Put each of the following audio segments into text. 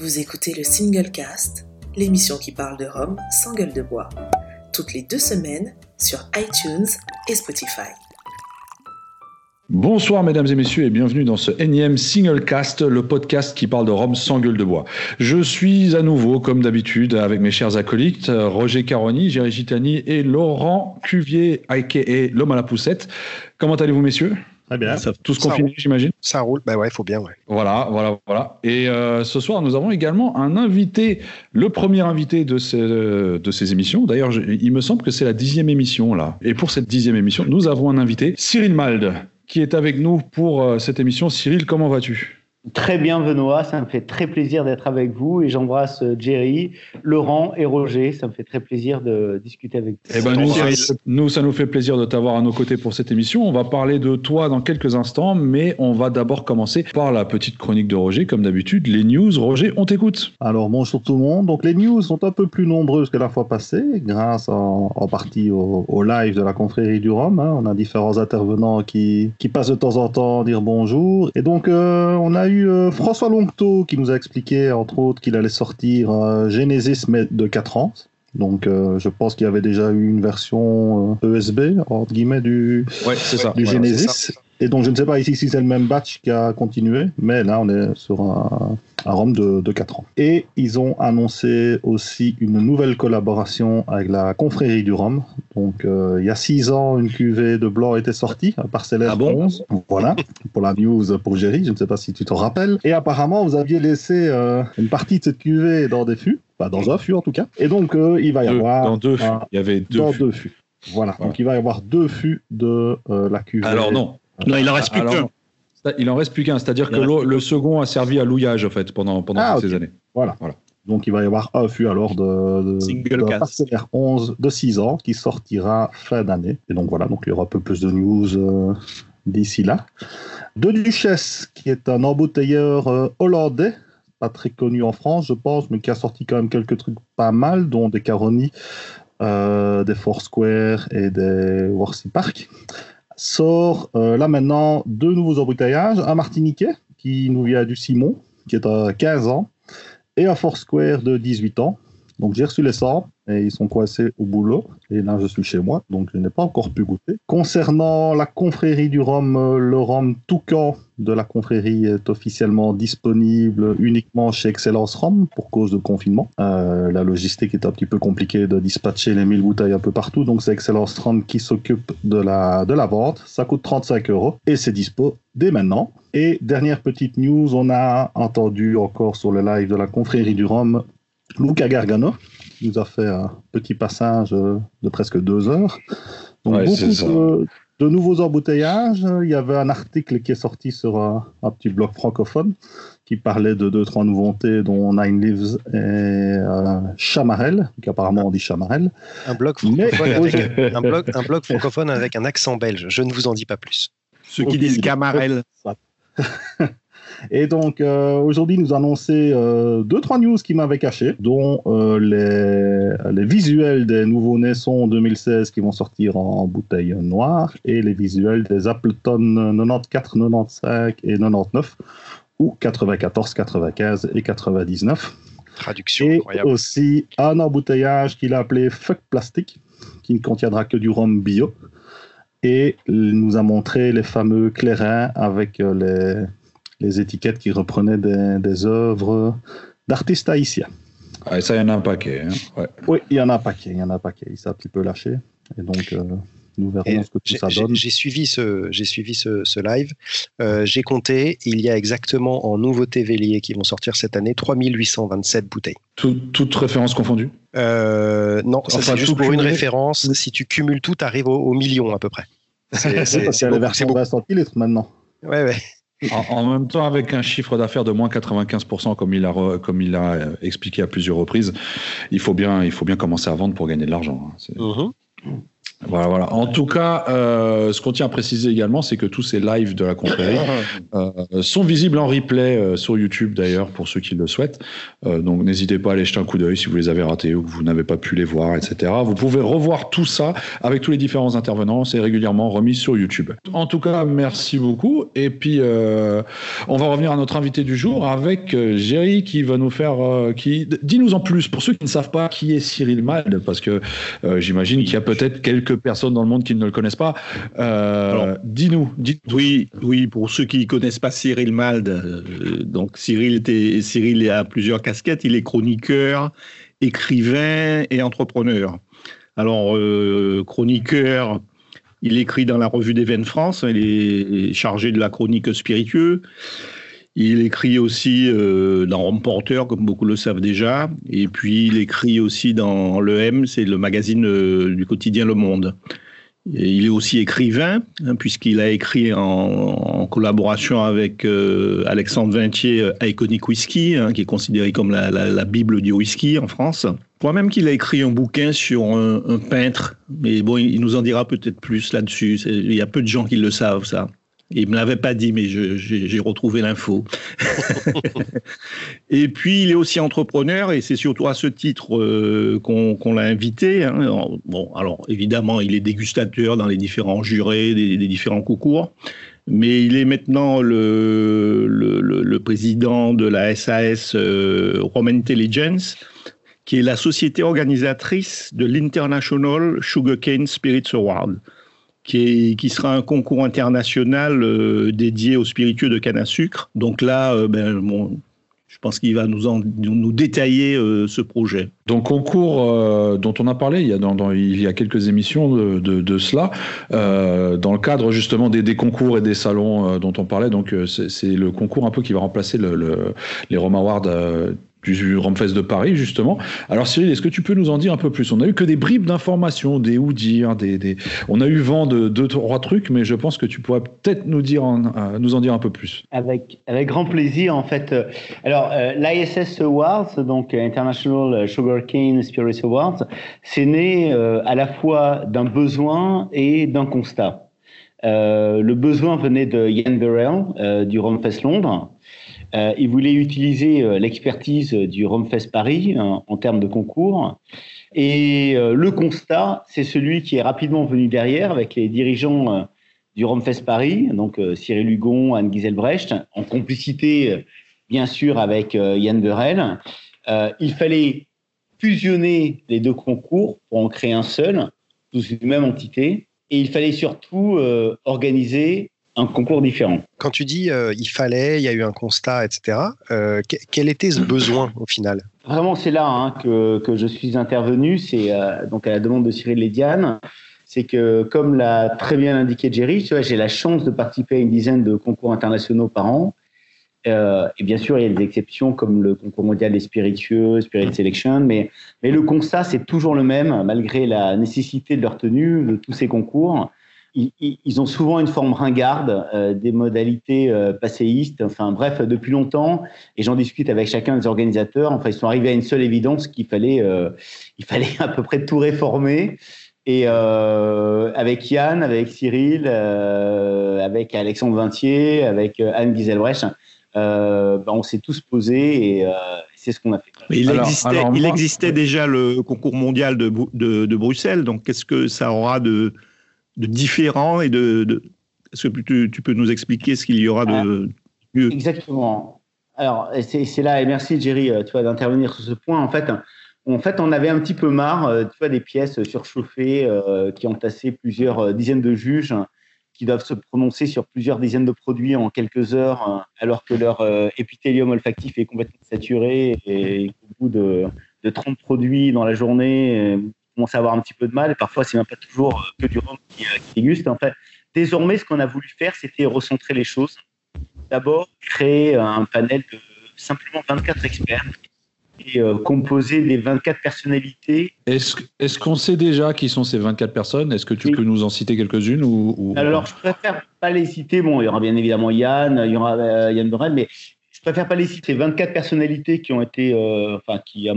Vous écoutez le Single Cast, l'émission qui parle de Rome sans gueule de bois, toutes les deux semaines sur iTunes et Spotify. Bonsoir mesdames et messieurs et bienvenue dans ce énième Single Cast, le podcast qui parle de Rome sans gueule de bois. Je suis à nouveau, comme d'habitude, avec mes chers acolytes, Roger Caroni, Géry Gitani et Laurent Cuvier, aka l'homme à la poussette. Comment allez-vous messieurs? Très bien. Ça, tous confinés, j'imagine Ça roule, ben ouais, il faut bien, ouais. Voilà, voilà, voilà. Et euh, ce soir, nous avons également un invité, le premier invité de, ces, de ces émissions. D'ailleurs, il me semble que c'est la dixième émission, là. Et pour cette dixième émission, nous avons un invité, Cyril Malde, qui est avec nous pour euh, cette émission. Cyril, comment vas-tu? Très bien, Benoît. Ça me fait très plaisir d'être avec vous et j'embrasse euh, Jerry, Laurent et Roger. Ça me fait très plaisir de discuter avec vous. Eh ben, nous, ça nous fait plaisir de t'avoir à nos côtés pour cette émission. On va parler de toi dans quelques instants, mais on va d'abord commencer par la petite chronique de Roger, comme d'habitude. Les news, Roger, on t'écoute. Alors bonjour tout le monde. Donc les news sont un peu plus nombreuses que la fois passée, grâce en, en partie au, au live de la confrérie du Rhum. hein. On a différents intervenants qui, qui passent de temps en temps dire bonjour. Et donc euh, on a eu euh, François Longto qui nous a expliqué entre autres qu'il allait sortir euh, Genesis mais de 4 ans. Donc euh, je pense qu'il y avait déjà eu une version ESB entre guillemets du, Ouais, c'est ça. du Voilà, Genesis. Et donc, je ne sais pas ici si c'est le même batch qui a continué, mais là, on est sur un, un ROM de, de 4 ans. Et ils ont annoncé aussi une nouvelle collaboration avec la confrérie du Rhum. Donc, euh, il y a 6 ans, une cuvée de blanc était sortie, parcellaire Ah bon 11. Voilà, pour la news pour Géry, je ne sais pas si tu te rappelles. Et apparemment, vous aviez laissé euh, une partie de cette cuvée dans des fûts, enfin dans un fût en tout cas. Et donc, euh, il va y Deux, avoir... dans deux fûts. Il y avait deux dans fûts. deux fûts. Voilà. Voilà. donc il va y avoir deux fûts de la cuvée. Alors non. Non, il en reste plus qu'un. non. Ça, Il en reste plus qu'un, c'est-à-dire que le second a servi à louillage en fait pendant, pendant Ah, toutes ces années. Voilà. Voilà. Donc il va y avoir un fût alors de, de, Single de cast. parcellaire 11 de 6 ans qui sortira fin d'année. Et donc voilà, donc il y aura un peu plus de news euh, d'ici là. De Duchesse, qui est un embouteilleur euh, hollandais, pas très connu en France, je pense, mais qui a sorti quand même quelques trucs pas mal, dont des Caroni, euh, des Foursquare et des Worcy Park, sort euh, là maintenant deux nouveaux embouteillages, un Martiniquais qui nous vient du Simon, qui est à 15 ans, et un Foursquare de 18 ans. Donc j'ai reçu les 100 et ils sont coincés au boulot. Et là je suis chez moi, donc je n'ai pas encore pu goûter. Concernant la confrérie du rhum, euh, le rhum Toucan de la confrérie est officiellement disponible uniquement chez Excellence Rhum pour cause de confinement. Euh, la logistique est un petit peu compliquée de dispatcher les 1000 bouteilles un peu partout, donc c'est Excellence Rhum qui s'occupe de la, de la vente. Ça coûte 35 euros et c'est dispo dès maintenant. Et dernière petite news, on a entendu encore sur le live de la confrérie du rhum Luca Gargano qui nous a fait un petit passage de presque deux heures. Donc Ouais, c'est beaucoup ça. de, de nouveaux embouteillages. Il y avait un article qui est sorti sur un, un petit blog francophone qui parlait de deux, trois nouveautés, dont Nine Lives et euh, Chamarel, qui apparemment on dit Chamarel. Un blog, Mais francophone aujourd'hui- avec, un, blog, un blog francophone avec un accent belge. Je ne vous en dis pas plus. Ceux qui disent Camarel. Et donc euh, aujourd'hui, nous annoncer euh, deux trois news qui m'avaient caché, dont euh, les, les visuels des nouveaux Naissons 2016 qui vont sortir en bouteille noire et les visuels des Appleton 94, 95 et 99 ou 94, 95 et 99. Traduction Et incroyable. aussi un embouteillage qu'il a appelé Fuck Plastic, qui ne contiendra que du rhum bio. Et il nous a montré les fameux clairins avec euh, les, les étiquettes qui reprenaient des, des œuvres d'artistes haïtiens. Ah, et ça, il y en a un paquet. hein. Ouais. Oui, il y en a un paquet, il y en a un paquet. Il s'est un petit peu lâché. Et donc, euh, nous verrons Et ce que tout ça donne. j'ai suivi ce, j'ai suivi ce, ce live. Euh, j'ai compté, il y a exactement en nouveautés Vélier qui vont sortir cette année 3827 bouteilles. Tout- toute référence confondue. Euh, non, ça Enfin, c'est juste pour une référence. Si tu cumules tout, tu arrives au, au million à peu près. C'est Oui, c'est- parce c'est qu'il y a les beaucoup, c'est versions beaucoup. 20 centilitres maintenant. Ouais, ouais. En, même temps, avec un chiffre d'affaires de moins 95%, comme il a, comme il a euh, expliqué à plusieurs reprises, il faut bien, il faut bien commencer à vendre pour gagner de l'argent. hein. Voilà, voilà. En tout cas, euh, ce qu'on tient à préciser également, c'est que tous ces lives de la confrérie euh, sont visibles en replay euh, sur YouTube d'ailleurs pour ceux qui le souhaitent. Euh, donc n'hésitez pas à aller jeter un coup d'œil si vous les avez ratés ou que vous n'avez pas pu les voir, etc. Vous pouvez revoir tout ça avec tous les différents intervenants. C'est régulièrement remis sur YouTube. En tout cas, merci beaucoup. Et puis, on va revenir à notre invité du jour avec Géry qui va nous faire. qui... Dis-nous en plus, pour ceux qui ne savent pas qui est Cyril Mald, parce que j'imagine qu'il y a peut-être quelques personnes dans le monde qui ne le connaissent pas. Euh, dis-nous. Dis Oui, oui, pour ceux qui ne connaissent pas Cyril Mald, euh, donc Cyril, était, Cyril a plusieurs casquettes. Il est chroniqueur, écrivain et entrepreneur. Alors, euh, chroniqueur, il écrit dans la revue des Veines France, il est chargé de la chronique spiritueux. Il écrit aussi euh, dans Rome Porter, comme beaucoup le savent déjà. Et puis, il écrit aussi dans Le M, c'est le magazine euh, du quotidien Le Monde. Il est aussi écrivain, hein, puisqu'il a écrit en, collaboration avec euh, Alexandre Vintier Iconic Whisky, hein, qui est considéré comme la, Bible du whisky en France. Je crois même qu'il a écrit un bouquin sur un, peintre, mais bon, il nous en dira peut-être plus là-dessus. Il y a peu de gens qui le savent, ça. Il me l'avait pas dit, mais j'ai retrouvé l'info. et puis, il est aussi entrepreneur, et c'est surtout à ce titre euh, qu'on l'a invité. hein. Bon, alors évidemment, il est dégustateur dans les différents jurés des, des différents concours, mais il est maintenant le, le, le- le président de la SAS euh, Rome Intelligence, qui est la société organisatrice de l'International Sugarcane Spirits Award qui, sera un concours international euh, dédié aux spiritueux de canne à sucre. Donc là, euh, ben, je pense qu'il va nous, détailler euh, ce projet. Donc concours dont on a parlé il y a, quelques émissions de, cela, dans le cadre justement des, concours et des salons dont on parlait. Donc c'est le concours un peu qui va remplacer le, le- les Rome Awards du Romfest de Paris justement. Alors Cyril, est-ce que tu peux nous en dire un peu plus? On a eu que des bribes d'informations, des ou dire, des, des- on a eu vent de deux trois trucs, mais je pense que tu pourrais peut-être nous dire en- nous en dire un peu plus. Avec, grand plaisir, en fait. Euh, Alors, euh, l'ISS Awards, donc euh, International Sugarcane Spirits Awards, c'est né à la fois d'un besoin et d'un constat. Le besoin venait de Ian Burrell du Romfest Londres. Euh, il voulait utiliser euh, l'expertise du Romfest Paris euh, en termes de concours. Et euh, le constat, c'est celui qui est rapidement venu derrière avec les dirigeants euh, du Romfest Paris, donc Cyril Hugon, Anne Giselbrecht, en complicité, bien sûr, avec Yann. Euh, il fallait fusionner les deux concours pour en créer un seul, sous une même entité. Et il fallait surtout organiser un concours différent. Quand tu dis euh, il fallait, il y a eu un constat, etc., euh, que- quel était ce besoin au final? Vraiment, c'est là hein, que, que je suis intervenu. C'est euh, donc à la demande de Cyril Lédiane. C'est que, comme l'a très bien indiqué Jerry, j'ai la chance de participer à une dizaine de concours internationaux par an. Euh, et bien sûr, il y a des exceptions comme le concours mondial des spiritueux, Spirit Selection, mais, mais le constat, c'est toujours le même, malgré la nécessité de leur tenue, de tous ces concours. Ils, ont souvent une forme ringarde, euh, des modalités euh, passéistes, enfin bref, depuis longtemps, et j'en discute avec chacun des organisateurs, enfin ils sont arrivés à une seule évidence qu'il fallait, euh, il fallait à peu près tout réformer. Et euh, avec Yann, avec Cyril, euh, avec Alexandre Vintier, avec Anne Giselbrecht, euh, ben, on s'est tous posés et euh, c'est ce qu'on a fait. Mais il Alors- existait, alors il existait déjà le concours mondial de, Bru- de, de Bruxelles, donc qu'est-ce que ça aura de, de différent et de, de- est-ce que tu, tu peux nous expliquer ce qu'il y aura de mieux? Exactement. Alors, c'est là, et merci Jerry euh, tu vois, d'intervenir sur ce point. En fait, en fait, on avait un petit peu marre euh, tu vois, des pièces surchauffées euh, qui ont tassé plusieurs euh, dizaines de juges qui doivent se prononcer sur plusieurs dizaines de produits en quelques heures, hein, alors que leur euh, épithélium olfactif est complètement saturé et qu'au bout de, de 30 produits dans la journée, euh, à avoir un petit peu de mal. Et parfois, c'est même pas toujours euh, que du rhum qui, euh, qui déguste. En fait, désormais, ce qu'on a voulu faire, c'était recentrer les choses d'abord créer un panel de simplement 24 experts et euh, composé des 24 personnalités. Est-ce est-ce qu'on sait déjà qui sont ces 24 personnes? Est-ce que tu Oui. peux nous en citer quelques-unes ou, ou- Alors, je préfère pas les citer. Bon, il y aura bien évidemment Yann, il y aura euh, Yann Borel, mais je préfère pas les citer. 24 personnalités qui ont été, enfin, qui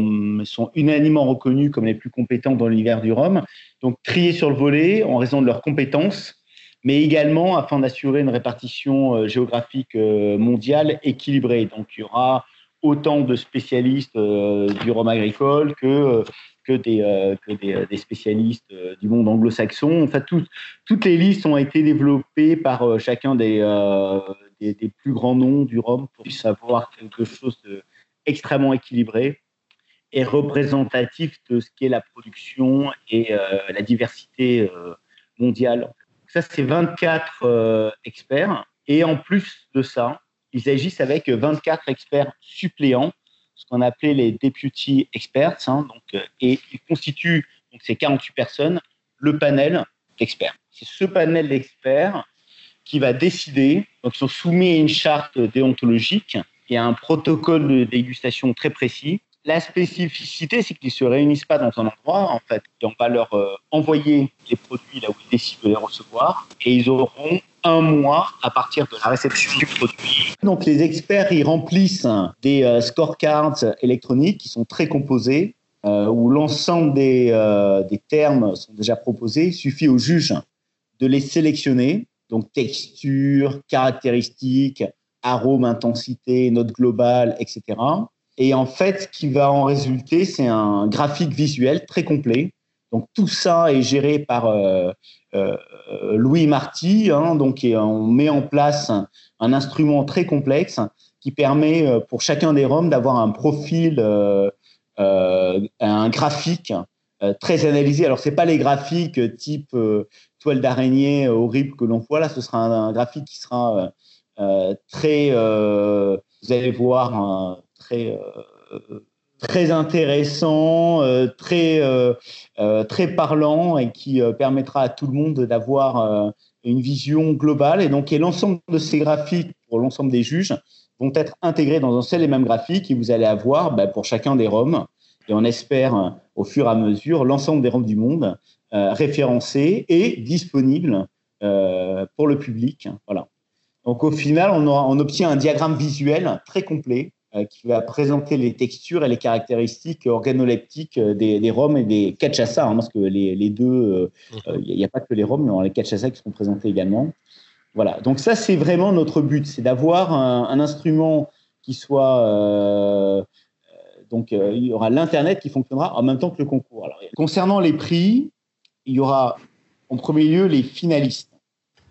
sont unanimement reconnues comme les plus compétentes dans l'univers du Rhum. Donc, triées sur le volet en raison de leurs compétences mais également afin d'assurer une répartition euh, géographique euh, mondiale équilibrée. Donc il y aura autant de spécialistes euh, du rhum agricole que que des, spécialistes du monde anglo-saxon. En fait, toutes les listes ont été développées par chacun des, des, des, plus grands noms du rhum pour savoir quelque chose d'extrêmement équilibré et représentatif de ce qu'est la production et la diversité mondiale ça, c'est 24 euh, experts. Et en plus de ça, ils agissent avec 24 experts suppléants, ce qu'on appelait les deputy experts. Hein, donc, euh, et ils constituent, donc ces 48 personnes, le panel d'experts. C'est ce panel d'experts qui va décider, donc ils sont soumis à une charte déontologique et à un protocole de dégustation très précis la spécificité, c'est qu'ils ne se réunissent pas dans un endroit, en fait. Et on va leur euh, envoyer les produits là où ils décident de les recevoir et ils auront un mois à partir de la réception du produit. Donc les experts, ils remplissent des euh, scorecards électroniques qui sont très composés, euh, où l'ensemble des, des termes sont déjà proposés. Il suffit au juge de les sélectionner, donc texture, caractéristiques, arôme, intensité, note globale, etc. Et en fait, ce qui va en résulter, c'est un graphique visuel très complet. Donc tout ça est géré par euh, euh, Louis Marty. Hein, donc on met en place un, instrument très complexe qui permet euh, pour chacun des ROM d'avoir un profil, un graphique très analysé. Alors c'est pas les graphiques type toile d'araignée horrible que l'on voit là. Ce sera un, graphique qui sera très, vous allez voir très, euh, très intéressant, euh, très, euh, très parlant et qui permettra à tout le monde d'avoir une vision globale. Et donc, l'ensemble de ces graphiques pour l'ensemble des juges vont être intégrés dans un seul et même graphique et vous allez avoir bah, pour chacun des ROM, et on espère au fur et à mesure l'ensemble des ROM du monde référencés et disponibles pour le public. Voilà. Donc au final, on, on obtient un diagramme visuel très complet euh, qui va présenter les textures et les caractéristiques organoleptiques euh, des, des rhums et des cachaça, hein, parce que les, les deux, il euh, n'y a pas que les rhums, mais les cachaça qui seront présentés également. Voilà, donc ça c'est vraiment notre but, c'est d'avoir un, instrument qui soit... donc il y aura l'Internet qui fonctionnera en même temps que le concours. Alors, concernant les prix, il y aura en premier lieu les finalistes.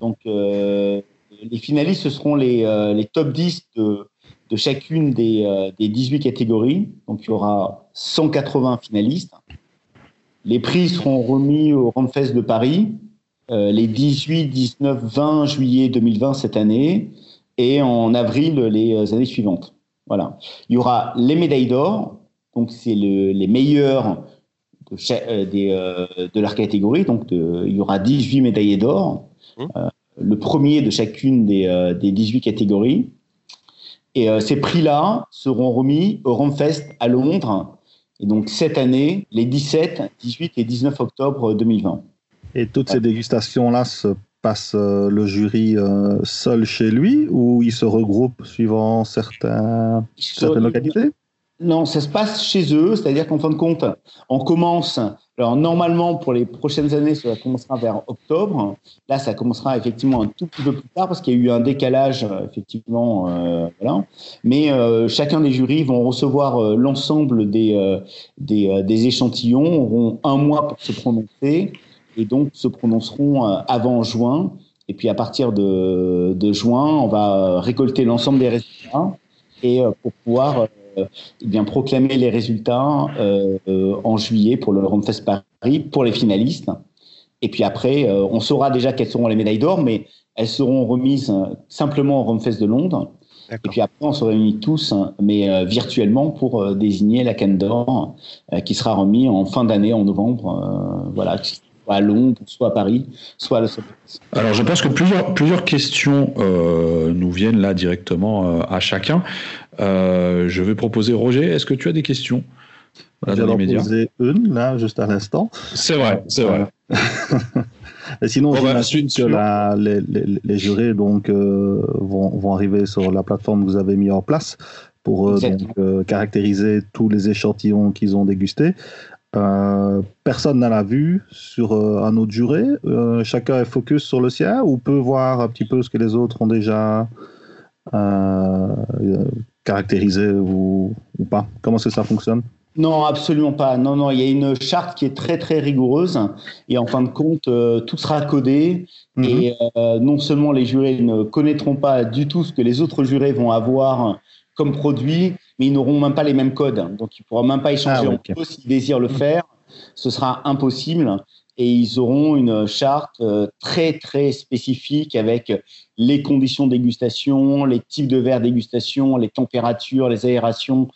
Donc les finalistes, ce seront les, les top 10 de, de chacune des, euh, des 18 catégories. Donc, il y aura 180 finalistes. Les prix seront remis au Ramfest de Paris euh, les 18, 19, 20 juillet 2020 cette année et en avril les euh, années suivantes. Voilà. Il y aura les médailles d'or, donc c'est le, les meilleurs de, des, de, leur catégorie. Donc il y aura 18 médaillés d'or, mmh. le premier de chacune des, des 18 catégories. Et euh, ces prix-là seront remis au Romfest à Londres. Et donc cette année, les 17, 18 et 19 octobre 2020. Et toutes ces dégustations-là se passent euh, le jury euh, seul chez lui ou il se regroupe suivant certains, certaines localités? Non, ça se passe chez eux, c'est-à-dire qu'en fin de compte, on commence alors normalement pour les prochaines années, ça commencera vers octobre. Là, ça commencera effectivement un tout petit peu plus tard parce qu'il y a eu un décalage euh, effectivement. Euh, voilà. Mais euh, chacun des jurys vont recevoir euh, l'ensemble des, des, des, échantillons, auront un mois pour se prononcer et donc se prononceront avant juin. Et puis à partir de, de juin, on va récolter l'ensemble des résultats et pour pouvoir euh, eh bien, proclamer les résultats euh, euh, en juillet pour le Rumfest Paris pour les finalistes. Et puis après, on saura déjà quelles seront les médailles d'or, mais elles seront remises simplement au Rumfest de Londres. Et puis après, on se réunit tous, mais virtuellement, pour désigner la canne d'or qui sera remise en fin d'année, en novembre. voilà, soit à Londres, soit à Paris, soit à Los Angeles. Alors, je pense que plusieurs, plusieurs questions nous viennent là directement à chacun. Euh, je vais proposer Roger. Est-ce que tu as des questions? J'en ai posé une là, juste à l'instant. C'est vrai, c'est vrai. Et sinon, Bon, bah, que la- les, les- les jurés donc, euh, vont, vont arriver sur la plateforme que vous avez mis en place pour euh, donc, euh, caractériser tous les échantillons qu'ils ont dégustés. Euh, personne n'a la vue sur euh, un autre juré. Euh, chacun est focus sur le sien ou peut voir un petit peu ce que les autres ont déjà caractérisé ou, ou pas. Comment est-ce que ça fonctionne? Non, absolument pas. Non, non, il y a une charte qui est très très rigoureuse et en fin de compte, tout sera codé Mhm. et non seulement les jurés ne connaîtront pas du tout ce que les autres jurés vont avoir comme produit, mais ils n'auront même pas les mêmes codes. Donc, ils ne pourront même pas échanger Ah, ouais, entre eux s'ils désirent le faire. Ce sera impossible et ils auront une charte euh, très très spécifique avec les conditions de dégustation, les types de verres dégustation, les températures, les aérations.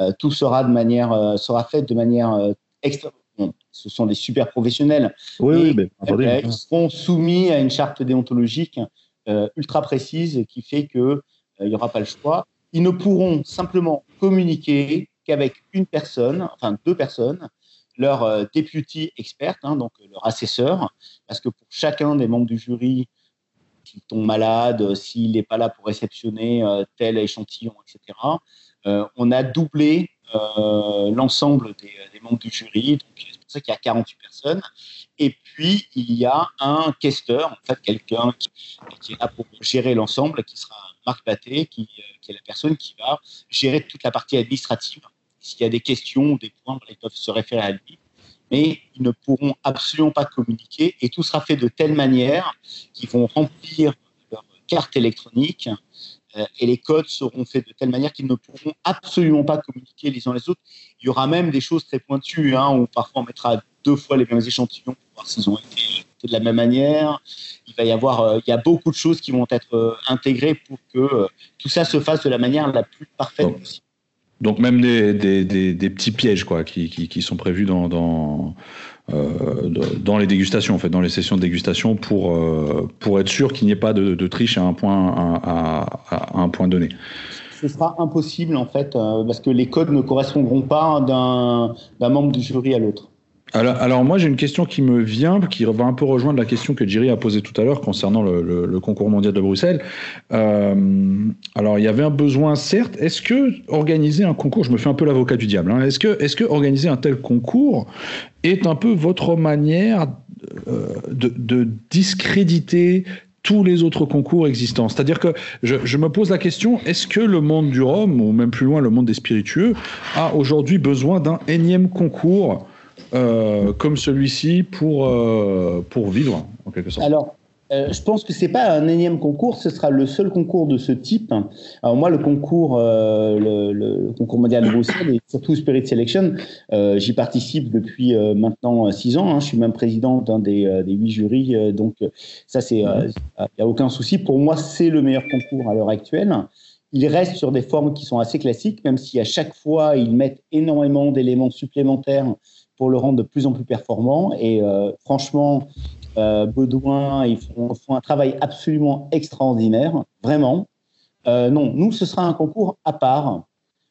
Euh, tout sera de manière euh, sera fait de manière extra. bon, ce sont des super professionnels. Oui, Et, oui, mais entendu. Euh, ils seront soumis à une charte déontologique ultra précise qui fait que euh, il n'y aura pas le choix. Ils ne pourront simplement communiquer qu'avec une personne, enfin deux personnes, leur euh, deputy expert, hein, donc euh, leur assesseur, parce que pour chacun des membres du jury, s'il tombe malade, euh, s'il n'est pas là pour réceptionner euh, tel échantillon, etc., euh, on a doublé euh, l'ensemble des, membres du jury. C'est pour ça qu'il y a 48 personnes. Et puis, il y a un questeur, en fait, quelqu'un qui, est là pour gérer l'ensemble, qui sera Marc qui, euh, qui est la personne qui va gérer toute la partie administrative. S'il y a des questions des points, ils peuvent se référer à lui. Mais ils ne pourront absolument pas communiquer et tout sera fait de telle manière qu'ils vont remplir leur carte électronique euh, et les codes seront faits de telle manière qu'ils ne pourront absolument pas communiquer les uns les autres. Il y aura même des choses très pointues, hein, où parfois on mettra deux fois les mêmes échantillons pour voir s'ils ont été faits de la même manière. Il va y avoir, euh, il y a beaucoup de choses qui vont être euh, intégrées pour que euh, tout ça se fasse de la manière la plus parfaite Bon. possible. Donc même des, des, des, des petits pièges quoi, qui, qui, qui sont prévus dans, dans, euh, dans les dégustations, en fait, dans les sessions de dégustation pour, euh, pour être sûr qu'il n'y ait pas de, de triche à un point, à, à- à un point donné. Ce sera impossible en fait, euh, parce que les codes ne correspondront pas d'un membre du jury à l'autre. Alors, moi j'ai une question qui me vient, qui va un peu rejoindre la question que Jerry a posée tout à l'heure concernant le, concours mondial de Bruxelles. Euh, alors il y avait un besoin certes. Est-ce que organiser un concours, je me fais un peu l'avocat du diable, hein, est-ce que, est-ce que organiser un tel concours est un peu votre manière euh, de, de discréditer tous les autres concours existants? C'est-à-dire que je, je me pose la question, est-ce que le monde du rhum, ou même plus loin le monde des spiritueux, a aujourd'hui besoin d'un énième concours? Euh, comme celui-ci pour, euh, pour vivre, en quelque sorte Alors, euh, je pense que c'est pas un énième concours, ce sera le seul concours de ce type. Alors moi, le concours, euh, le, le concours mondial de Bruxelles et surtout Spirit Selection, euh, j'y participe depuis maintenant six ans. hein. Je suis même président d'un des, des huit jurys, donc ça c'est, il n'y a aucun souci. Pour moi, c'est le meilleur concours à l'heure actuelle. Il reste sur des formes qui sont assez classiques, même si à chaque fois ils mettent énormément d'éléments supplémentaires pour le rendre de plus en plus performant. Et euh, franchement, euh, Baudouin, ils font, un travail absolument extraordinaire, vraiment. Euh, non, nous, ce sera un concours à part.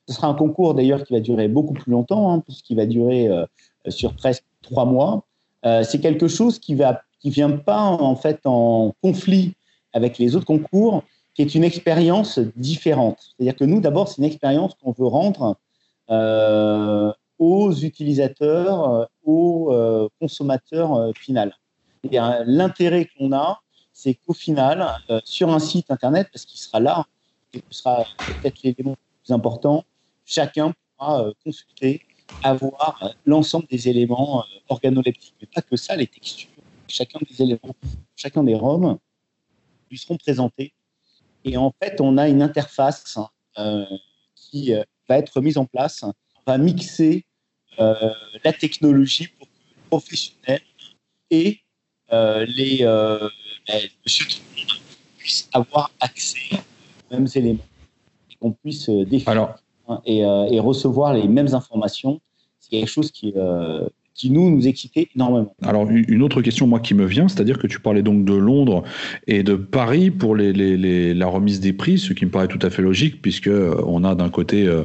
Ce sera un concours d'ailleurs qui va durer beaucoup plus longtemps, hein, puisqu'il va durer euh, sur presque trois mois. C'est quelque chose qui va, qui vient pas en fait en conflit avec les autres concours, qui est une expérience différente. C'est-à-dire que nous, d'abord, c'est une expérience qu'on veut rendre aux utilisateurs, euh, aux euh, consommateurs euh, final. L'intérêt qu'on a, c'est qu'au final, sur un site internet, parce qu'il sera là, et ce sera peut-être l'élément le plus important, chacun pourra consulter, avoir l'ensemble des éléments organoleptiques, mais pas que ça, les textures, chacun des éléments, chacun des ROM lui seront présentés. Et en fait, on a une interface euh, qui va être mise en place. Va mixer euh, la technologie pour que les professionnels et euh, les euh, ben, le monde puissent avoir accès aux mêmes éléments et qu'on puisse euh, définir Alors, hein, et, et recevoir les mêmes informations. C'est quelque chose qui qui nous, nous excitait énormément. Alors, une autre question, moi, qui me vient, c'est-à-dire que tu parlais donc de Londres et de Paris pour les, les, les, la remise des prix, ce qui me paraît tout à fait logique, puisque on a d'un côté euh,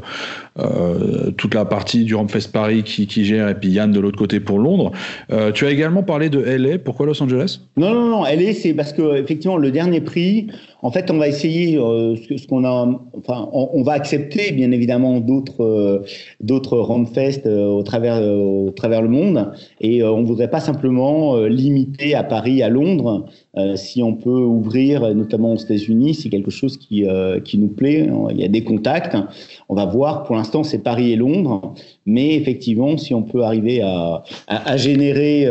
euh, toute la partie du Ramfest Paris qui, qui, gère, et puis Yann de l'autre côté pour Londres. Euh, tu as également parlé de LA. Pourquoi Los Angeles? Non, non, non. LA, c'est parce que effectivement, le dernier prix, en fait, on va essayer euh, ce, qu'on a, enfin, on, va accepter bien évidemment d'autres euh, d'autres Ramfest euh, au travers au travers le monde, et on voudrait pas simplement limiter à Paris, à Londres. si on peut ouvrir, notamment aux États-Unis, c'est quelque chose qui qui nous plaît. Il y a des contacts. On va voir. Pour l'instant, c'est Paris et Londres, mais effectivement, si on peut arriver à, à, à générer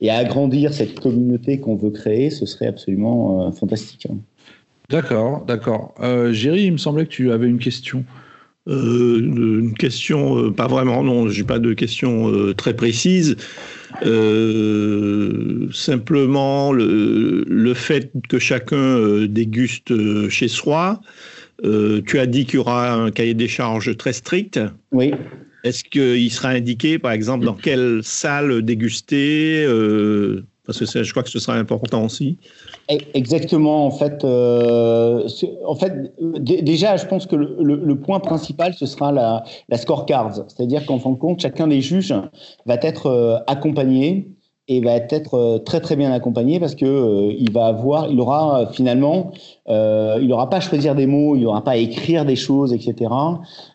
et à agrandir cette communauté qu'on veut créer, ce serait absolument fantastique. D'accord, d'accord. Euh, Géry, il me semblait que tu avais une question. Euh, une question, euh, pas vraiment, non, j'ai pas de question euh, très précise. Euh, simplement, le, le, fait que chacun déguste chez soi. tu as dit qu'il y aura un cahier des charges très strict. Oui. Est-ce qu'il sera indiqué, par exemple, dans quelle salle déguster Je crois que ce sera important aussi. Exactement. En fait, euh, en fait, déjà, je pense que le, point principal, ce sera la, la scorecard. C'est-à-dire qu'en fin de compte, chacun des juges va être euh, accompagné et va être euh, très très bien accompagné parce que il va avoir, il aura finalement, il n'aura pas à choisir des mots, il n'aura pas à écrire des choses, etc.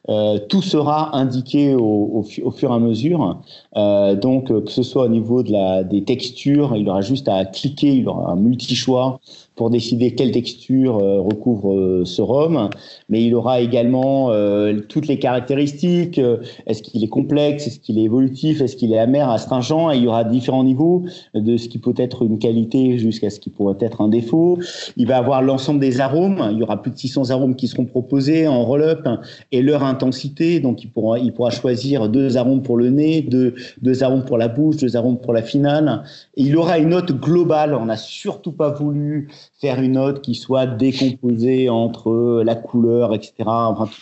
Euh, tout sera indiqué au, au, au, fur et à mesure. Euh, donc que ce soit au niveau de la, des textures, il aura juste à cliquer, il aura un multi choix pour décider quelle texture euh, recouvre euh, ce rhum, mais il aura également euh, toutes les caractéristiques. Est-ce qu'il est complexe Est-ce qu'il est évolutif Est-ce qu'il est amer, astringent Et il y aura différents niveaux de ce qui peut être une qualité jusqu'à ce qui pourrait être un défaut. Il va avoir l'ensemble des arômes. Il y aura plus de 600 arômes qui seront proposés en roll-up et leur intensité. Donc il pourra, choisir deux arômes pour le nez, deux, arômes pour la bouche, deux arômes pour la finale. Il aura une note globale. On n'a surtout pas voulu faire une note qui soit décomposée entre la couleur, etc.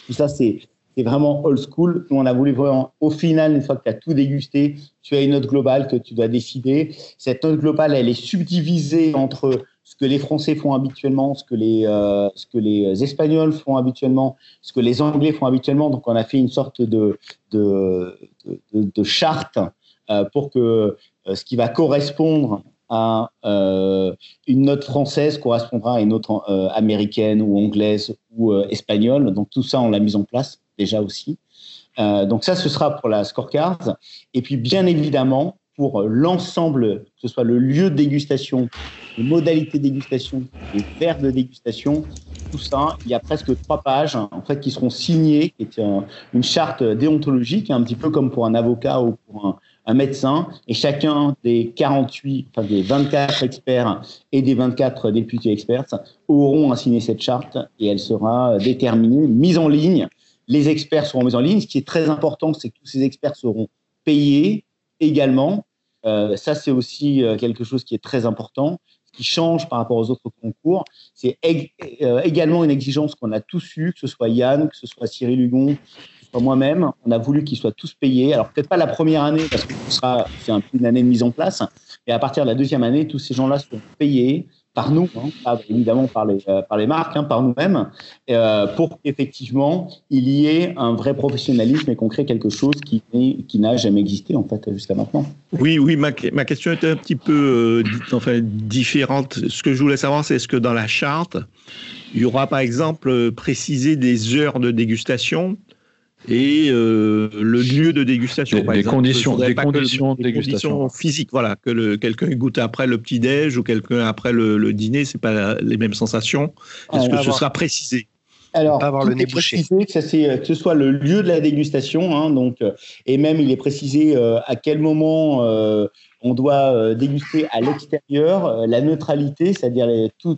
Tout ça, c'est vraiment old school. Nous, on a voulu vraiment, au final, une fois que tu as tout dégusté, tu as une note globale que tu dois décider. Cette note globale, elle est subdivisée entre ce que les Français font habituellement, ce que les, euh, ce que les Espagnols font habituellement, ce que les Anglais font habituellement. Donc, on a fait une sorte de, de, de, charte euh, pour que euh, ce qui va correspondre à une note française correspondra à une note américaine ou anglaise ou espagnole. Donc tout ça, on l'a mis en place déjà aussi. Donc ça, ce sera pour la scorecard. Et puis bien évidemment, pour l'ensemble, que ce soit le lieu de dégustation, les modalités de dégustation, les verres de dégustation, tout ça, il y a presque trois pages en fait qui seront signées, qui est une charte déontologique, un petit peu comme pour un avocat ou pour un, médecin et chacun des 48, enfin des 24 experts et des 24 députés experts auront à signer cette charte et elle sera déterminée, mise en ligne. Les experts seront mis en ligne. Ce qui est très important, c'est que tous ces experts seront payés également. Euh, ça, c'est aussi euh, quelque chose qui est très important. Qui change par rapport aux autres concours, c'est euh, également une exigence qu'on a tous eu, que ce soit Yann, que ce soit Cyril Hugon, moi-même, on a voulu qu'ils soient tous payés. Alors peut-être pas la première année parce que ce sera c'est une année de mise en place, et à partir de la deuxième année, tous ces gens-là seront payés par nous, hein, évidemment par les, euh, par les marques, hein, par nous-mêmes, euh, pour qu'effectivement il y ait un vrai professionnalisme et qu'on crée quelque chose qui, qui n'a jamais existé en fait jusqu'à maintenant. Oui, oui, ma, ma question était un petit peu euh, enfin, différente. Ce que je voulais savoir, c'est est-ce que dans la charte, il y aura par exemple précisé des heures de dégustation et euh, le lieu de dégustation. Des, par exemple, conditions, des conditions que, de dégustation. Des conditions physiques, voilà, que quelqu'un goûte après le petit déj ou quelqu'un après le, le dîner, c'est pas les mêmes sensations. Est-ce que ce sera précisé? alors, pas avoir le nez bouché. Que, ça, que ce soit le lieu de la dégustation, hein, donc, et même il est précisé euh, à quel moment euh, on doit euh, déguster à l'extérieur, euh, la neutralité, c'est-à-dire tout,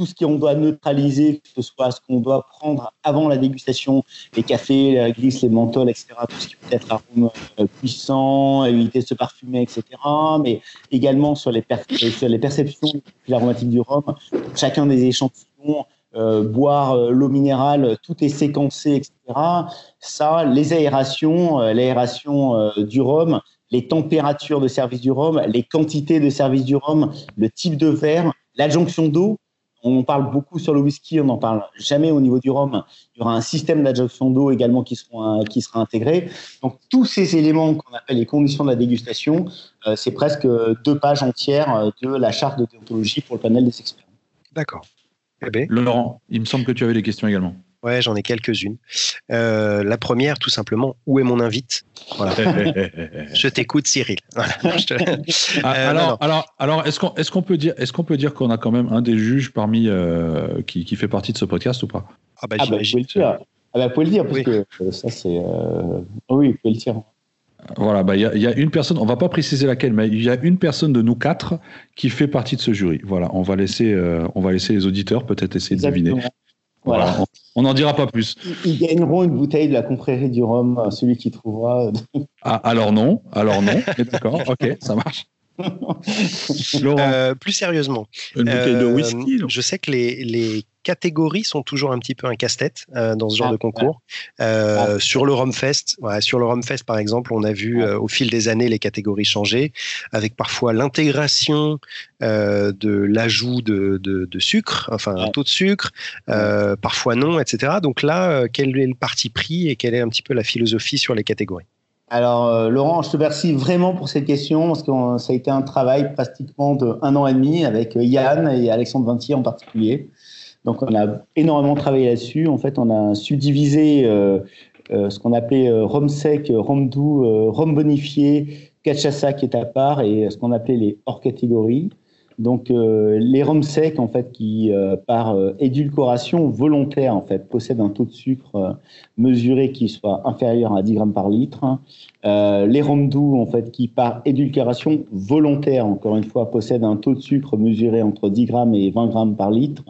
tout ce qu'on doit neutraliser, que ce soit ce qu'on doit prendre avant la dégustation, les cafés, les réglisses, les menthols, etc., tout ce qui peut être arôme euh, puissant, éviter de se parfumer, etc., mais également sur les, per sur les perceptions aromatiques du rhum, chacun des échantillons, euh, boire euh, l'eau minérale, tout est séquencé, etc. Ça, les aérations, euh, l'aération du rhum, les températures de service du rhum, les quantités de service du rhum, le type de verre, l'adjonction d'eau. On parle beaucoup sur le whisky, on n'en parle jamais au niveau du rhum. Il y aura un système d'adjonction d'eau également qui, seront, qui sera intégré. Donc tous ces éléments qu'on appelle les conditions de la dégustation, c'est presque deux pages entières de la charte de déontologie pour le panel des experts. D'accord. Eh Laurent, il me semble que tu avais des questions également. Ouais, j'en ai quelques-unes. Euh, la première, tout simplement, où est mon invite? Je t'écoute, Cyril. Ah, euh, alors, alors, alors, est-ce qu'on est qu'on peut dire, est-ce qu'on peut dire qu'on a quand même un des juges parmi euh, qui, qui, fait partie de ce podcast ou pas? Ah bah, ah bah, vous pouvez le dire. Ah bah, vous pouvez le dire parce que ça c'est. Oui, vous pouvez le dire. Voilà, bah, il y, a une personne, on va pas préciser laquelle, mais il y a une personne de nous quatre qui fait partie de ce jury. Voilà, on va laisser, euh, on va laisser les auditeurs peut-être essayer de deviner. Voilà. On n'en dira pas plus. Ils gagneront une bouteille de la confrérie du Rhum, euh, celui qui trouvera. ah, alors non, alors non. D'accord, ok, ça marche. Euh, plus sérieusement, une bouteille de whisky. je sais que les, les catégories sont toujours un petit peu un casse-tête euh, dans ce genre ah, de concours. Euh, sur le Romfest, sur le Romfest par exemple, on a vu euh, au fil des années les catégories changer, avec parfois l'intégration de l'ajout de, de, sucre, enfin un taux de sucre, parfois non, etc. Donc là, quel est le parti pris et quelle est un petit peu la philosophie sur les catégories? Alors, Laurent, je te remercie vraiment pour cette question parce que ça a été un travail pratiquement de un an et demi avec Yann et Alexandre Vintier en particulier. Donc on a énormément travaillé là-dessus. En fait, on a subdivisé euh, euh, ce qu'on appelait euh, rhum sec, rhum doux, rhum bonifié, cachaça qui est à part et ce qu'on appelait les hors catégories. Donc les rhums secs en fait qui par édulcoration volontaire en fait possèdent un taux de sucre mesuré qui soit inférieur à 10 grammes par litre. les rhums doux en fait qui par édulcoration volontaire encore une fois possèdent un taux de sucre mesuré entre 10 grammes et 20 grammes par litre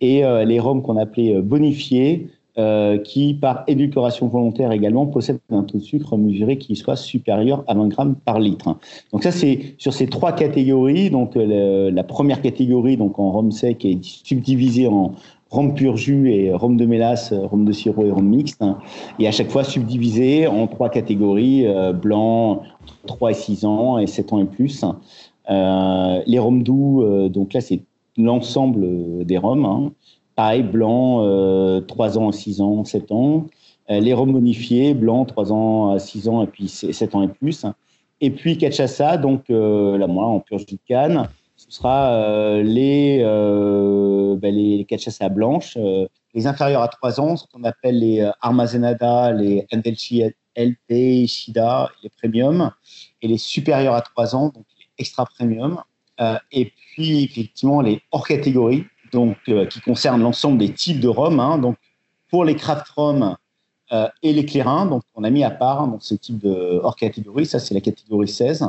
et euh, les rhums qu'on appelait euh, bonifiés, euh, qui, par édulcoration volontaire également, possèdent un taux de sucre mesuré qui soit supérieur à 20 grammes par litre. Donc ça, c'est sur ces trois catégories. Donc la première catégorie, donc en rhum sec, est subdivisée en rhum pur jus et rhum de mélasse, rhum de sirop et rhum mixte. et à chaque fois subdivisée en trois catégories, blanc, 3 et 6 ans et 7 ans et plus. les rhums doux, donc là, c'est l'ensemble euh, des rhums. Hein. Pareil, blanc, euh, 3 ans, 6 ans, 7 ans. Euh, les rhums bonifiés, blanc, 3 ans à 6 ans et puis 7 ans et plus. Et puis cachaça, donc euh, là, moi, en purge de canne, ce sera les, ben, les, blanches, les inférieurs à 3 ans, ce qu'on appelle les Armazenada, les Endelchi LP, Shida, les premium, et les supérieurs à 3 ans, donc les extra premium. et puis effectivement les hors catégories, donc euh, qui concernent l'ensemble des types de rhum. Hein. donc pour les craft rhum euh, et les clairins, donc on a mis à part hein, donc ce type de hors catégorie. Ça c'est la catégorie 16.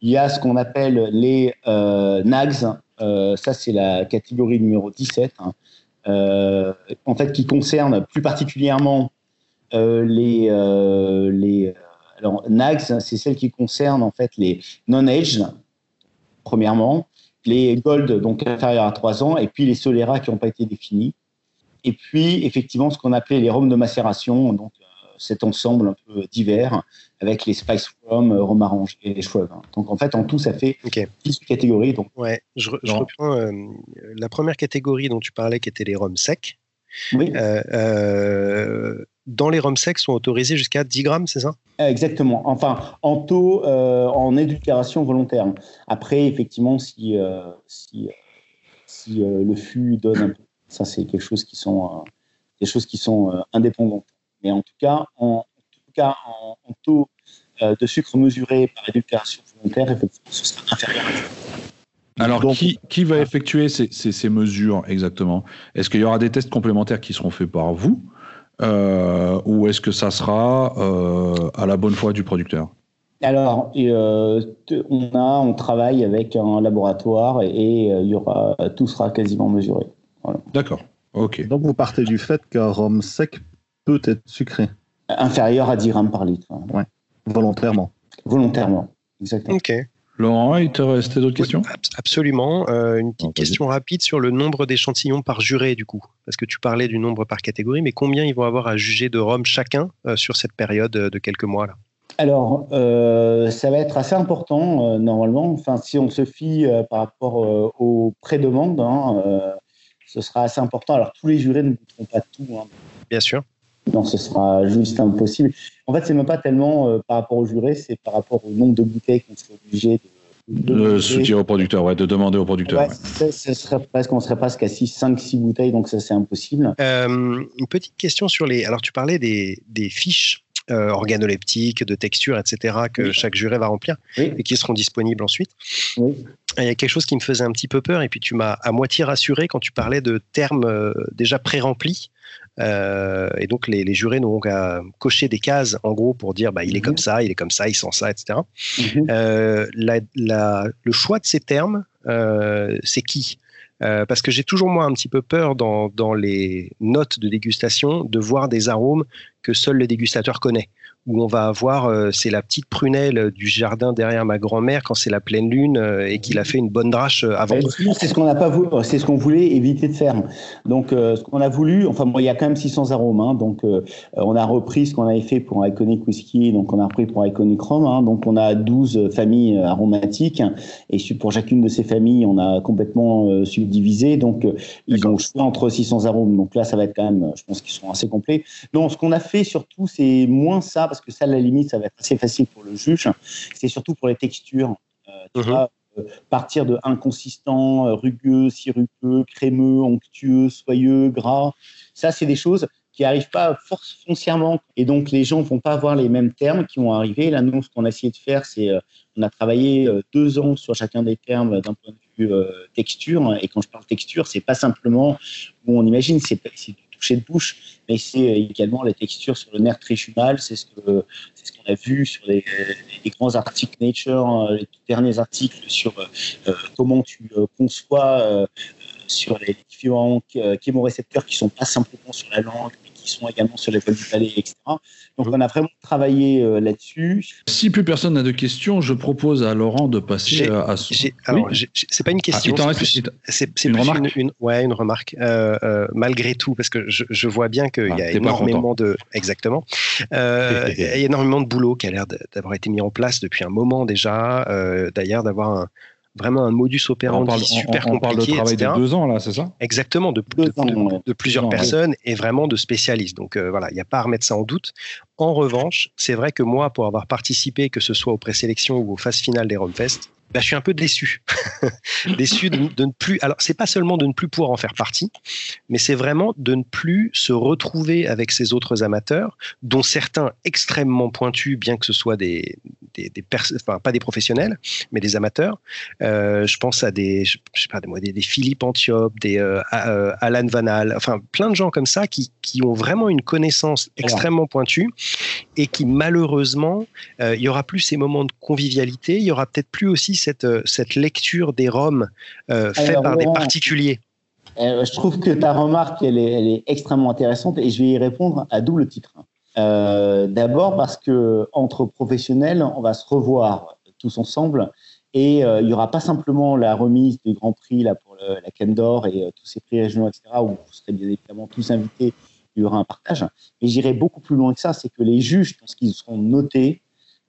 Il y a ce qu'on appelle les euh, nags. ça c'est la catégorie numéro 17. Hein. en fait, qui concerne plus particulièrement les les alors nags, c'est celle qui concerne en fait les non-aged premièrement, les Gold, donc inférieurs à 3 ans, et puis les Solera qui n'ont pas été définis. Et puis, effectivement, ce qu'on appelait les rhums de macération, donc euh, cet ensemble un peu divers, avec les Spice Rum, euh, Rhum Arrangé et les Shrub. Donc, en fait, en tout, ça fait okay. 10 catégories. Donc, ouais, je, reprends euh, la première catégorie dont tu parlais, qui était les rhums secs. Oui. Dans les rhums secs sont autorisés jusqu'à 10 grammes, c'est ça? Exactement. Enfin, en taux, euh, en édulcoration volontaire. Après, effectivement, si, euh, si, si euh, le fût donne un peu, ça, c'est quelque chose qui sont, des choses qui sont indépendantes. Mais en tout cas, en, tout cas, en, taux de sucre mesuré par édulcoration volontaire, effectivement, ce sera inférieur à alors, qui, qui, va effectuer ces, ces, ces mesures exactement? Est-ce qu'il y aura des tests complémentaires qui seront faits par vous? Euh, ou est-ce que ça sera euh, à la bonne foi du producteur? Alors, euh, on a, on travaille avec un laboratoire et, il y aura, tout sera quasiment mesuré. D'accord. Ok. Donc vous partez du fait qu'un rhum sec peut être sucré? Inférieur à 10 grammes par litre. Ouais. Volontairement. Volontairement, exactement. Ok. Laurent, il te restait d'autres questions? Absolument. Euh, une petite question rapide sur le nombre d'échantillons par juré, du coup. Parce que tu parlais du nombre par catégorie, mais combien ils vont avoir à juger de Rome chacun euh, sur cette période de quelques mois là? Alors, ça va être assez important normalement. Enfin, si on se fie par rapport aux pré-demandes, hein, ce sera assez important. Alors, tous les jurés ne voudront pas tout. Hein. Bien sûr. Non, ce sera juste impossible. En fait, c'est même pas tellement euh, par rapport aux jurés, c'est par rapport au nombre de bouteilles qu'on serait obligé de, de, soutien au producteur, ouais, de demander au producteur. Ouais, serait presque, on serait presque à 5, 6 bouteilles, donc ça c'est impossible. Euh, une petite question sur les. Alors tu parlais des, des fiches euh, organoleptiques, de texture, etc., que chaque juré va remplir et qui seront disponibles ensuite. Oui. Il y a quelque chose qui me faisait un petit peu peur, et puis tu m'as à moitié rassuré quand tu parlais de termes déjà pré-remplis. Euh, et donc les, jurés n'auront qu'à cocher des cases en gros pour dire bah, il est mhm. comme ça, il est comme ça, il sent ça, etc. Mhm. Euh, le choix de ces termes, euh, c'est qui? Parce que j'ai toujours moi un petit peu peur dans, dans, les notes de dégustation de voir des arômes que seul le dégustateur connaît où on va avoir, euh, c'est la petite prunelle du jardin derrière ma grand-mère quand c'est la pleine lune euh, et qu'il a fait une bonne drache euh, avant. C'est ce qu'on n'a pas voulu, c'est ce qu'on voulait éviter de faire. Donc, ce qu'on a voulu, enfin, il y a quand même 600 arômes, hein, donc on a repris ce qu'on avait fait pour Iconic Whisky, donc on a repris pour Iconic Rome, hein, donc on a 12 familles aromatiques et pour chacune de ces familles, on a complètement subdivisé, donc ils ont choix entre 600 arômes. Donc là, ça va être quand même, je pense qu'ils seront assez complets. Non, ce qu'on a fait surtout, c'est moins ça parce que ça, à la limite, ça va être assez facile pour le juge. C'est surtout pour les textures. Euh, tu mhm. vois, euh, partir de inconsistant, euh, rugueux, sirupeux, crémeux, onctueux, soyeux, gras. Ça, c'est des choses qui n'arrivent pas force foncièrement. Et donc, les gens ne vont pas avoir les mêmes termes qui vont arriver. Là, nous, ce qu'on a essayé de faire, c'est on a travaillé deux ans sur chacun des termes d'un point de vue texture. Et quand je parle texture, c'est pas simplement où on imagine, c'est de bouche, mais c'est également la texture sur le nerf trichumal. C'est ce que c'est ce qu'on a vu sur les, grands articles Nature, euh, les derniers articles sur euh, comment tu euh, conçois sur les différents chémorécepteurs qui sont pas simplement sur la langue, qui sont également sur les voiles du palais, etc. Donc on a vraiment travaillé euh, là-dessus. Si plus personne n'a de questions, je propose à Laurent de passer à son. Alors, c'est pas une question. Ah, c'est une remarque. Une, ouais, une remarque. Euh, euh, malgré tout, parce que je, je vois bien qu'il y a ah, énormément de. Exactement. il y a énormément de boulot qui a l'air d'avoir été mis en place depuis un moment déjà. D'ailleurs, d'avoir un vraiment un modus operandi on super on, parle de travail de deux ans là, c'est ça? Exactement, de, de, plusieurs personnes et vraiment de spécialistes. Donc euh, voilà, il n'y a pas à remettre ça en doute. En revanche, c'est vrai que moi, pour avoir participé, que ce soit aux présélections ou aux phases finales des Romfest, bah, je suis un peu déçu. déçu de, ne plus. Alors, c'est pas seulement de ne plus pouvoir en faire partie, mais c'est vraiment de ne plus se retrouver avec ces autres amateurs, dont certains extrêmement pointus, bien que ce soit des, des, des enfin, pas des professionnels, mais des amateurs. Euh, je pense à des, je sais pas, des, des Philippe Antiope, des euh, euh, Alan Vanal, enfin, plein de gens comme ça qui, qui ont vraiment une connaissance extrêmement pointue et qui, malheureusement, il y aura plus ces moments de convivialité, il y aura peut-être plus aussi cette, euh, cette lecture des Roms euh, faite par des particuliers euh, Je trouve que ta remarque, elle est, elle est, extrêmement intéressante et je vais y répondre à double titre. D'abord parce que entre professionnels, on va se revoir tous ensemble et il n'y aura pas simplement la remise du Grand Prix là, pour la Cannes d'Or et tous ces prix régionaux, etc., où vous serez bien évidemment tous invités, il y aura un partage. Mais j'irai beaucoup plus loin que ça, c'est que les juges, lorsqu'ils seront notés,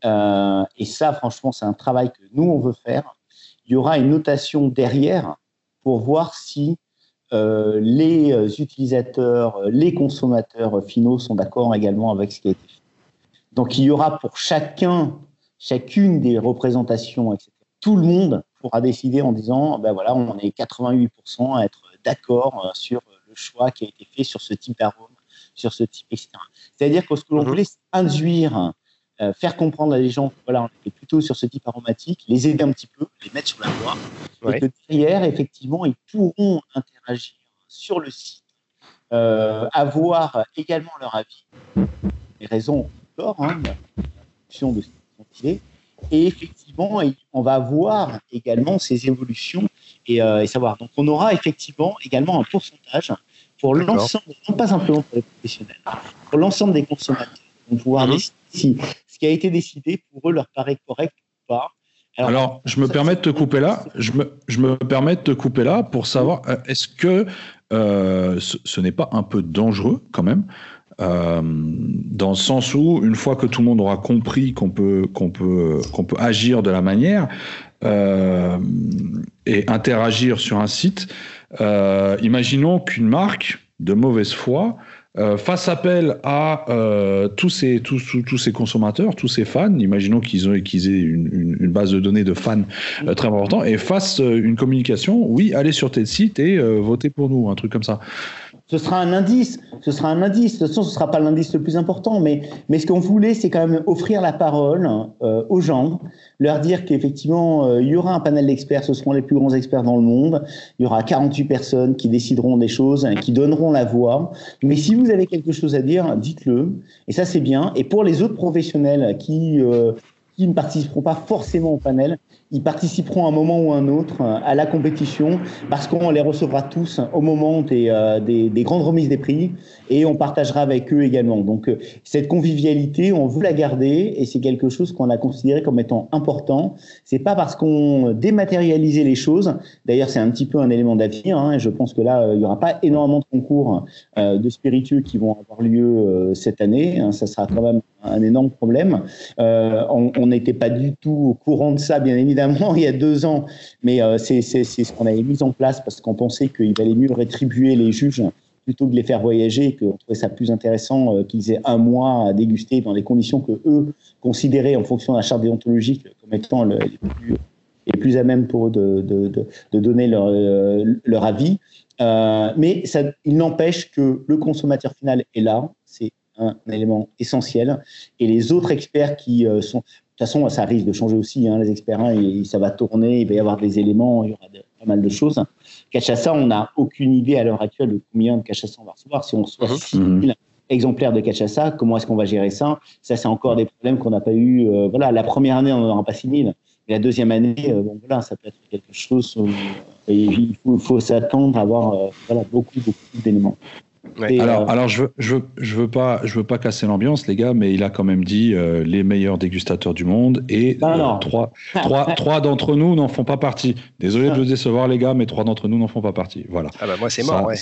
euh, et ça, franchement, c'est un travail que nous, on veut faire. Il y aura une notation derrière pour voir si euh, les utilisateurs, les consommateurs finaux sont d'accord également avec ce qui a été fait. Donc, il y aura pour chacun, chacune des représentations, etc. Tout le monde pourra décider en disant, ben voilà, on est 88% à être d'accord euh, sur le choix qui a été fait sur ce type d'arôme, sur ce type, etc. C'est-à-dire que ce que l'on mhm. voulait induire euh, faire comprendre à les gens voilà, on est plutôt sur ce type aromatique, les aider un petit peu, les mettre sur la voie, et que derrière, effectivement, ils pourront interagir sur le site, euh, avoir également leur avis, les raisons d'or, hein, de ce qu'ils et effectivement, on va voir également ces évolutions et, euh, et, savoir. Donc, on aura effectivement également un pourcentage pour l'ensemble, non pas simplement pour les professionnels, pour l'ensemble des consommateurs. On va pouvoir mhm. décider si qui a été décidé pour eux leur paraît correct ou pas. Alors, je me permets de te couper là. Je me, je me permets de te couper là pour savoir euh, est-ce que euh, ce, ce n'est pas un peu dangereux quand même euh, dans le sens où une fois que tout le monde aura compris qu'on peut qu'on peut qu'on peut agir de la manière euh, et interagir sur un site, euh, imaginons qu'une marque de mauvaise foi euh, fasse appel à euh, tous, ces, tous, tous, ces consommateurs, tous ces fans, imaginons qu'ils ont qu'ils aient une, base de données de fans euh, très importante, et fassent euh, une communication, oui, allez sur tel site et votez pour nous, un truc comme ça. Ce sera un indice, ce sera un indice. De toute façon, ce ne sera pas l'indice le plus important, mais, mais ce qu'on voulait, c'est quand même offrir la parole euh, aux gens, leur dire qu'effectivement, euh, il y aura un panel d'experts, ce seront les plus grands experts dans le monde, il y aura 48 personnes qui décideront des choses, hein, qui donneront la voix. Mais si vous avez quelque chose à dire, dites-le, et ça c'est bien. Et pour les autres professionnels qui, euh, qui ne participeront pas forcément au panel, ils participeront à un moment ou un autre à la compétition parce qu'on les recevra tous au moment des, euh, des, des, grandes remises des prix et on partagera avec eux également. Donc euh, cette convivialité, on veut la garder et c'est quelque chose qu'on a considéré comme étant important. C'est pas parce qu'on dématérialisait les choses. D'ailleurs, c'est un petit peu un élément d'avenir. Hein, je pense que là, euh, il y aura pas énormément de concours euh, de spiritueux qui vont avoir lieu euh, cette année. Hein, ça sera quand même un énorme problème. on n'était pas du tout au courant de ça, bien évidemment il y a deux ans, mais euh, c'est ce qu'on avait mis en place parce qu'on pensait qu'il valait mieux rétribuer les juges plutôt que de les faire voyager, qu'on trouvait ça plus intéressant euh, qu'ils aient un mois à déguster dans des conditions que eux considéraient en fonction de la charte déontologique comme étant le, les, plus, à même pour eux de, donner leur, euh, avis. Euh, mais il n'empêche que le consommateur final est là, un, élément essentiel, et les autres experts qui euh, sont de toute façon, ça risque de changer aussi. Hein, les experts, hein, et, ça va tourner, il va y avoir des éléments, il y aura de, pas mal de choses. Cachaça, on n'a aucune idée à l'heure actuelle de combien de Cachaça on va recevoir. Si on reçoit Mhm. 6 000 exemplaires de Cachaça, comment est-ce qu'on va gérer ça? Ça, c'est encore des problèmes qu'on n'a pas eu. Euh, voilà, la première année, on n'en aura pas 6 000. Mais la deuxième année, euh, bon, voilà, ça peut être quelque chose. Où, et il faut, faut s'attendre à avoir euh, voilà, beaucoup, beaucoup d'éléments. Ouais. Alors, alors je veux, je veux, je veux pas, je veux pas casser l'ambiance, les gars, mais il a quand même dit euh, les meilleurs dégustateurs du monde et non, non. Euh, trois, trois, trois d'entre nous n'en font pas partie. Désolé de vous décevoir, les gars, mais trois d'entre nous n'en font pas partie. Voilà. Ah bah moi c'est mort, ouais.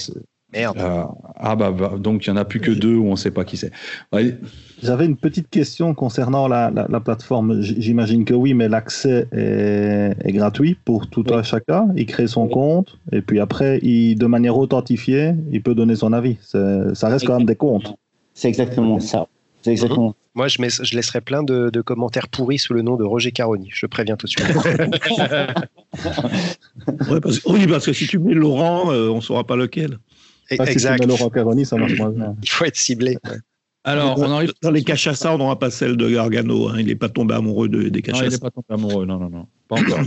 Merde. Euh, ah bah, bah, donc il y en a plus que deux où on sait pas qui c'est. Ouais. J'avais une petite question concernant la, la, la plateforme. J'imagine que oui, mais l'accès est, est, gratuit pour tout oui. un chacun. Il crée son oui. compte et puis après, il, de manière authentifiée, il peut donner son avis. Ça reste quand même des comptes. C'est exactement ça. C'est exactement. Mmh. Moi, je, mets, je, laisserai plein de, de, commentaires pourris sous le nom de Roger Caroni. Je préviens tout de suite. ouais, parce, oui, parce que si tu mets Laurent, euh, on ne saura pas lequel. Pas exact. Si Caroni, ça marche moins bien. Il faut être ciblé. Alors, on arrive dans les cachassas, on n'aura pas celle de Gargano. Hein. Il n'est pas tombé amoureux de, des cachassas. Non, il n'est pas tombé amoureux. Non, non, non. Pas encore.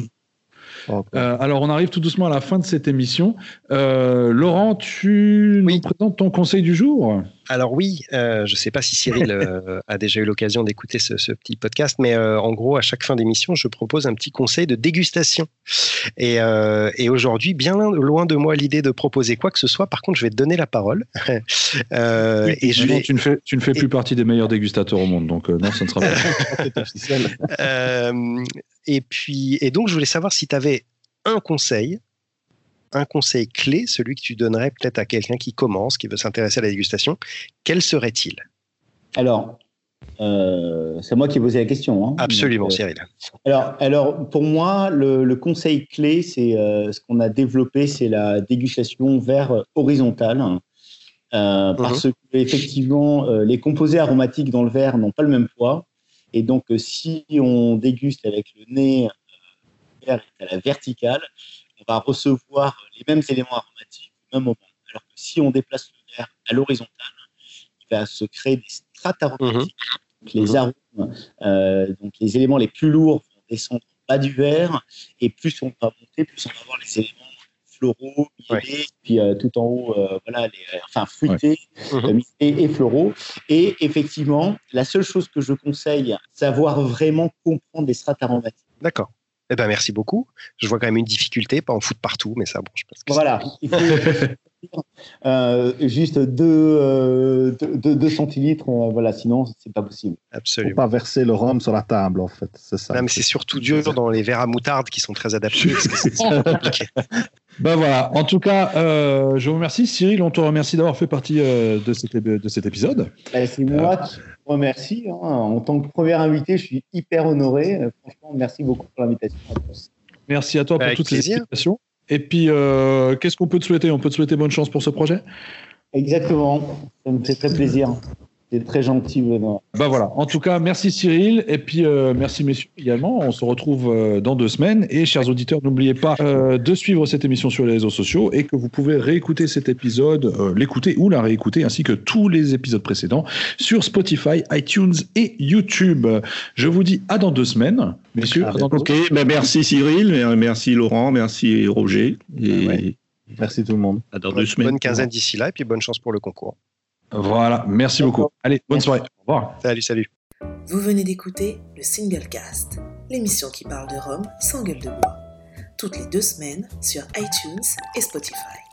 Euh, alors, on arrive tout doucement à la fin de cette émission. Euh, Laurent, tu oui. nous présentes ton conseil du jour? Alors oui, euh, je ne sais pas si Cyril euh, a déjà eu l'occasion d'écouter ce, ce, petit podcast, mais euh, en gros, à chaque fin d'émission, je propose un petit conseil de dégustation. Et, euh, et aujourd'hui, bien loin de moi l'idée de proposer quoi que ce soit, par contre, je vais te donner la parole. Euh, oui, et je vais... tu, ne fais, tu ne fais plus et... partie des meilleurs dégustateurs au monde, donc non, ça ne sera pas officiel. et puis, et donc, je voulais savoir si tu avais un conseil un conseil clé, celui que tu donnerais peut-être à quelqu'un qui commence, qui veut s'intéresser à la dégustation, quel serait-il? Alors, euh, c'est moi qui ai posé la question. Hein. Absolument, Donc, euh, Cyril. Alors, alors, pour moi, le, le conseil clé, c'est euh, ce qu'on a développé, c'est la dégustation vers horizontale. Hein. -hmm. Parce qu'effectivement, les composés aromatiques dans le verre n'ont pas le même poids. Et donc, si on déguste avec le nez, est à la verticale, on va recevoir les mêmes éléments aromatiques au même moment. Alors que si on déplace le verre à l'horizontale, il va se créer des strates aromatiques. Mmh. Donc les mmh. arômes, euh, donc les éléments les plus lourds vont descendre en bas du verre, et plus on va monter, plus on va avoir les éléments floraux, ouais. puis euh, tout en haut, euh, voilà, les, enfin fruités, ouais. et, et, floraux. Et effectivement, la seule chose que je conseille, savoir vraiment comprendre les strates aromatiques. D'accord. Eh ben, merci beaucoup. Je vois quand même une difficulté, pas en foot partout, mais ça, bon, je pense que Voilà. Il faut euh, juste deux, euh, deux, deux centilitres, euh, voilà, sinon, c'est pas possible. Faut Absolument. pas verser le rhum sur la table, en fait. C'est ça. Non, mais c'est surtout dur dans les verres à moutarde qui sont très adaptés. parce que c'est c'est compliqué. Ben voilà, en tout cas, euh, je vous remercie. Cyril, on te remercie d'avoir fait partie euh, de, cet, é- de cet épisode. Ben, c'est moi qui remercie. hein. En tant que premier invité, je suis hyper honoré. Euh, Franchement, merci beaucoup pour l'invitation à tous. Merci à toi pour Avec toutes ces plaisir. explications. Et puis, euh, qu'est-ce qu'on peut te souhaiter? On peut te souhaiter bonne chance pour ce projet? Exactement. Ça me fait très plaisir. C'est très gentil, Benoît. Ben voilà, en tout cas, merci Cyril. Et puis, euh, merci messieurs également. On se retrouve euh, dans deux semaines. Et chers auditeurs, n'oubliez pas euh, de suivre cette émission sur les réseaux sociaux et que vous pouvez réécouter cet épisode, euh, l'écouter ou la réécouter, ainsi que tous les épisodes précédents sur Spotify, iTunes et YouTube. Je vous dis à dans deux semaines, messieurs. À à dans deux Ok, ben merci Cyril, euh, merci Laurent, merci Roger. Et Ouais. Merci tout le monde. à dans deux semaines. bonne quinzaine d'ici là, et puis bonne chance pour le concours. Voilà, merci beaucoup. Allez, bonne Merci. soirée. Au revoir. Salut, salut. Vous venez d'écouter le Single Cast, l'émission qui parle de Rome sans gueule de bois, toutes les deux semaines sur iTunes et Spotify.